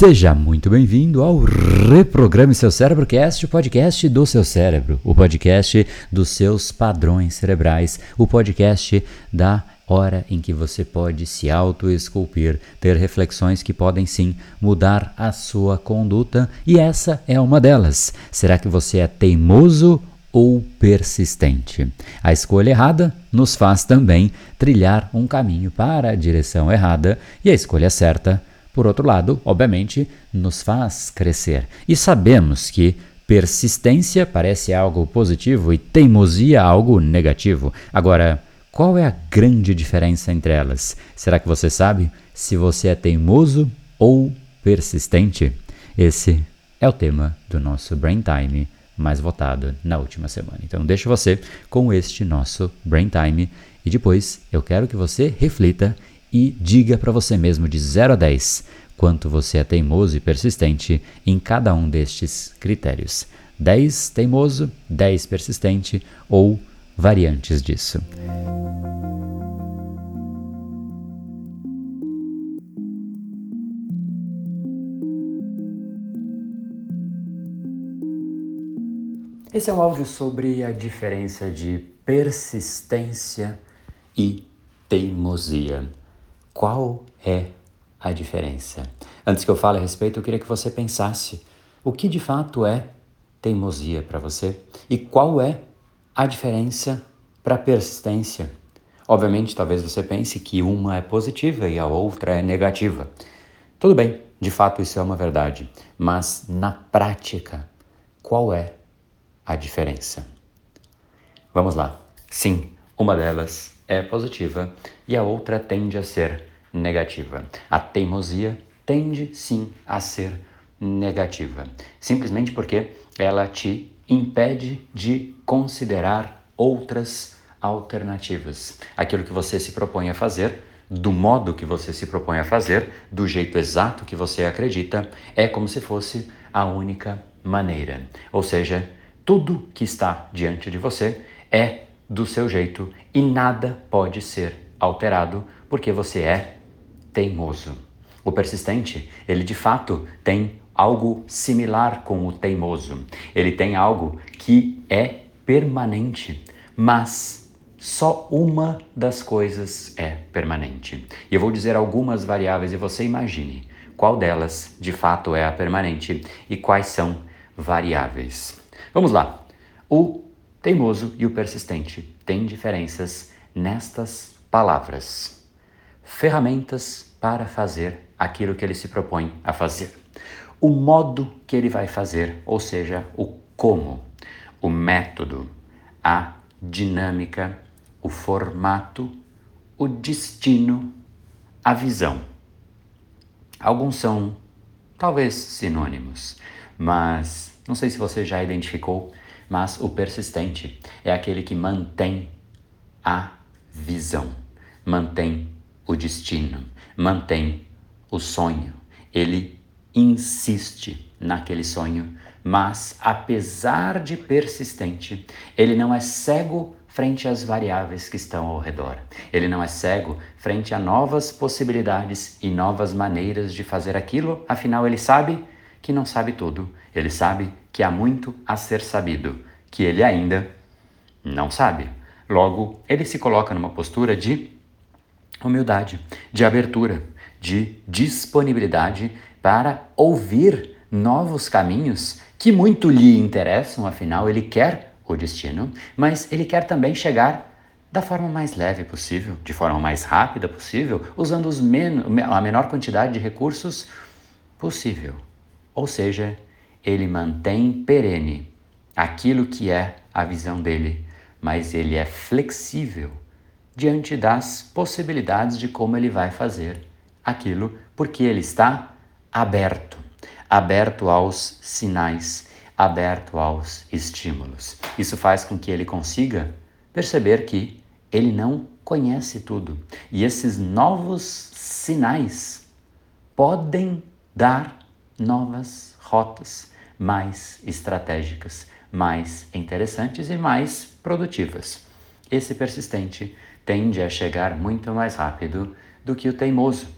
Seja muito bem-vindo ao Reprograme Seu Cérebro Cast, o podcast do seu cérebro, o podcast dos seus padrões cerebrais, o podcast da hora em que você pode se auto-esculpir, ter reflexões que podem sim mudar a sua conduta, e essa é uma delas. Será que você é teimoso ou persistente? A escolha errada nos faz também trilhar um caminho para a direção errada, e a escolha certa por outro lado, obviamente, nos faz crescer. E sabemos que persistência parece algo positivo e teimosia algo negativo. Agora, qual é a grande diferença entre elas? Será que você sabe se você é teimoso ou persistente? Esse é o tema do nosso Brain Time mais votado na última semana. Então, deixo você com este nosso Brain Time e depois eu quero que você reflita e diga para você mesmo de 0 a 10 quanto você é teimoso e persistente em cada um destes critérios. 10 teimoso, 10 persistente ou variantes disso. Esse é um áudio sobre a diferença de persistência e teimosia. Qual é a diferença? Antes que eu fale a respeito, eu queria que você pensasse o que de fato é teimosia para você e qual é a diferença para persistência. Obviamente, talvez você pense que uma é positiva e a outra é negativa. Tudo bem, de fato isso é uma verdade, mas na prática, qual é a diferença? Vamos lá. Sim, uma delas é positiva e a outra tende a ser negativa. A teimosia tende sim a ser negativa, simplesmente porque ela te impede de considerar outras alternativas. Aquilo que você se propõe a fazer, do modo que você se propõe a fazer, do jeito exato que você acredita, é como se fosse a única maneira. Ou seja, tudo que está diante de você é do seu jeito e nada pode ser alterado porque você é teimoso. O persistente, ele de fato tem algo similar com o teimoso. Ele tem algo que é permanente, mas só uma das coisas é permanente. E eu vou dizer algumas variáveis e você imagine qual delas de fato é a permanente e quais são variáveis. Vamos lá. O teimoso e o persistente têm diferenças nestas palavras ferramentas para fazer aquilo que ele se propõe a fazer. O modo que ele vai fazer, ou seja, o como, o método, a dinâmica, o formato, o destino, a visão. Alguns são talvez sinônimos, mas não sei se você já identificou, mas o persistente é aquele que mantém a visão, mantém o destino, mantém o sonho. Ele insiste naquele sonho, mas apesar de persistente, ele não é cego frente às variáveis que estão ao redor. Ele não é cego frente a novas possibilidades e novas maneiras de fazer aquilo, afinal ele sabe que não sabe tudo. Ele sabe que há muito a ser sabido, que ele ainda não sabe. Logo, ele se coloca numa postura de humildade, de abertura, de disponibilidade para ouvir novos caminhos que muito lhe interessam, afinal, ele quer o destino, mas ele quer também chegar da forma mais leve possível, de forma mais rápida possível, usando os men a menor quantidade de recursos possível. Ou seja, ele mantém perene aquilo que é a visão dele, mas ele é flexível diante das possibilidades de como ele vai fazer aquilo, porque ele está aberto, aberto aos sinais, aberto aos estímulos. Isso faz com que ele consiga perceber que ele não conhece tudo e esses novos sinais podem dar novas rotas mais estratégicas, mais interessantes e mais produtivas. Esse persistente tende a chegar muito mais rápido do que o teimoso,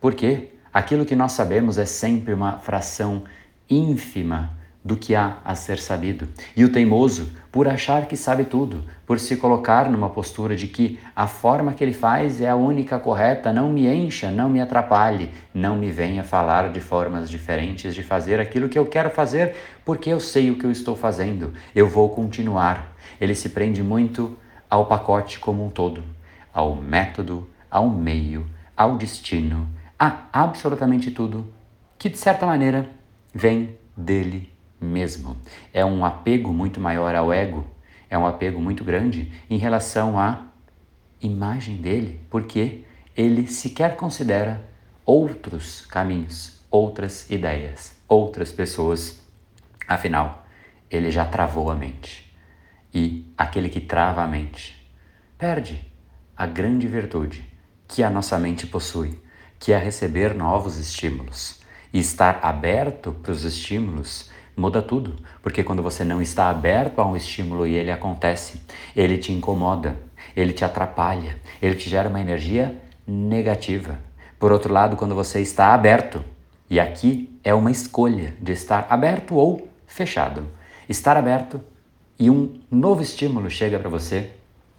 porque Aquilo que nós sabemos é sempre uma fração ínfima do que há a ser sabido. E o teimoso, por achar que sabe tudo, por se colocar numa postura de que a forma que ele faz é a única correta, não me encha, não me atrapalhe, não me venha falar de formas diferentes de fazer aquilo que eu quero fazer, porque eu sei o que eu estou fazendo, eu vou continuar. Ele se prende muito ao pacote como um todo, ao método, ao meio, ao destino, a absolutamente tudo que de certa maneira vem dele mesmo. É um apego muito maior ao ego, é um apego muito grande em relação à imagem dele, porque ele sequer considera outros caminhos, outras ideias, outras pessoas. Afinal, ele já travou a mente. E aquele que trava a mente perde a grande virtude que a nossa mente possui, que é receber novos estímulos e estar aberto para os estímulos muda tudo, porque quando você não está aberto a um estímulo e ele acontece, ele te incomoda, ele te atrapalha, ele te gera uma energia negativa. Por outro lado, quando você está aberto, e aqui é uma escolha de estar aberto ou fechado. Estar aberto e um novo estímulo chega para você,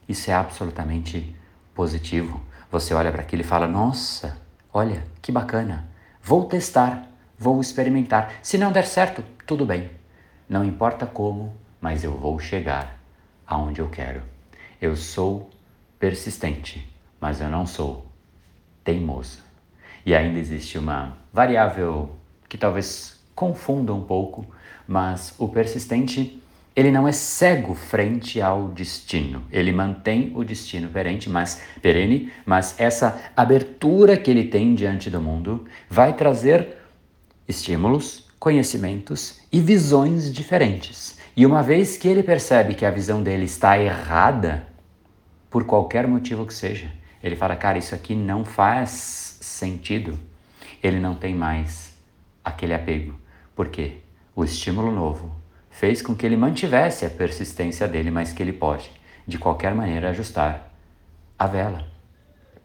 isso é absolutamente positivo. Você olha para aquilo e fala: Nossa, olha que bacana, vou testar, vou experimentar. Se não der certo, tudo bem, não importa como, mas eu vou chegar aonde eu quero. Eu sou persistente, mas eu não sou teimoso. E ainda existe uma variável que talvez confunda um pouco, mas o persistente ele não é cego frente ao destino. Ele mantém o destino perene, mas perene, mas essa abertura que ele tem diante do mundo vai trazer estímulos conhecimentos e visões diferentes. E uma vez que ele percebe que a visão dele está errada, por qualquer motivo que seja, ele fala: Cara, isso aqui não faz sentido. Ele não tem mais aquele apego. Por quê? O estímulo novo fez com que ele mantivesse a persistência dele, mas que ele pode, de qualquer maneira, ajustar a vela.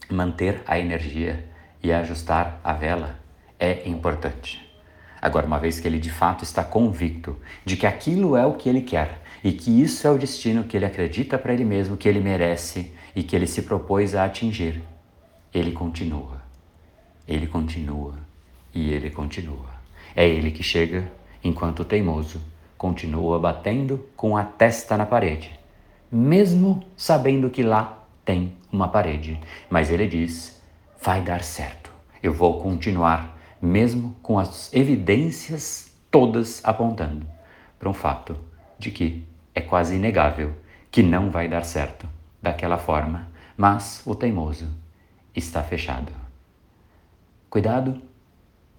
Manter a energia e ajustar a vela é importante. Agora, uma vez que ele de fato está convicto de que aquilo é o que ele quer e que isso é o destino que ele acredita para ele mesmo, que ele merece e que ele se propôs a atingir, ele continua. Ele continua e ele continua. É ele que chega enquanto teimoso continua batendo com a testa na parede, mesmo sabendo que lá tem uma parede. Mas ele diz: vai dar certo, eu vou continuar mesmo com as evidências todas apontando para um fato de que é quase inegável que não vai dar certo daquela forma, mas o teimoso está fechado. Cuidado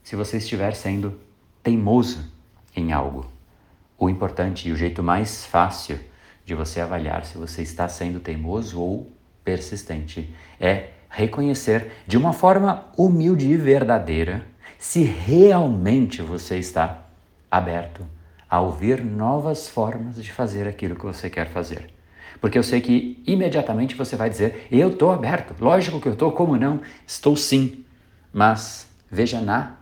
se você estiver sendo teimoso em algo. O importante e o jeito mais fácil de você avaliar se você está sendo teimoso ou persistente é reconhecer de uma forma humilde e verdadeira se realmente você está aberto a ouvir novas formas de fazer aquilo que você quer fazer. Porque eu sei que imediatamente você vai dizer: Eu estou aberto, lógico que eu estou, como não? Estou sim. Mas veja na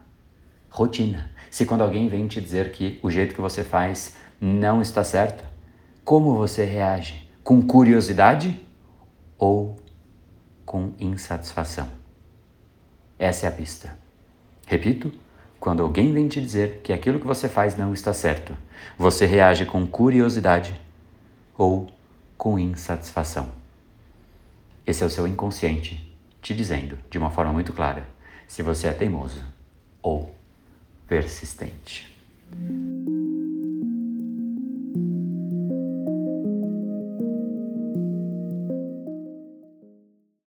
rotina. Se quando alguém vem te dizer que o jeito que você faz não está certo, como você reage? Com curiosidade ou com insatisfação? Essa é a pista. Repito, quando alguém vem te dizer que aquilo que você faz não está certo, você reage com curiosidade ou com insatisfação. Esse é o seu inconsciente te dizendo de uma forma muito clara se você é teimoso ou persistente.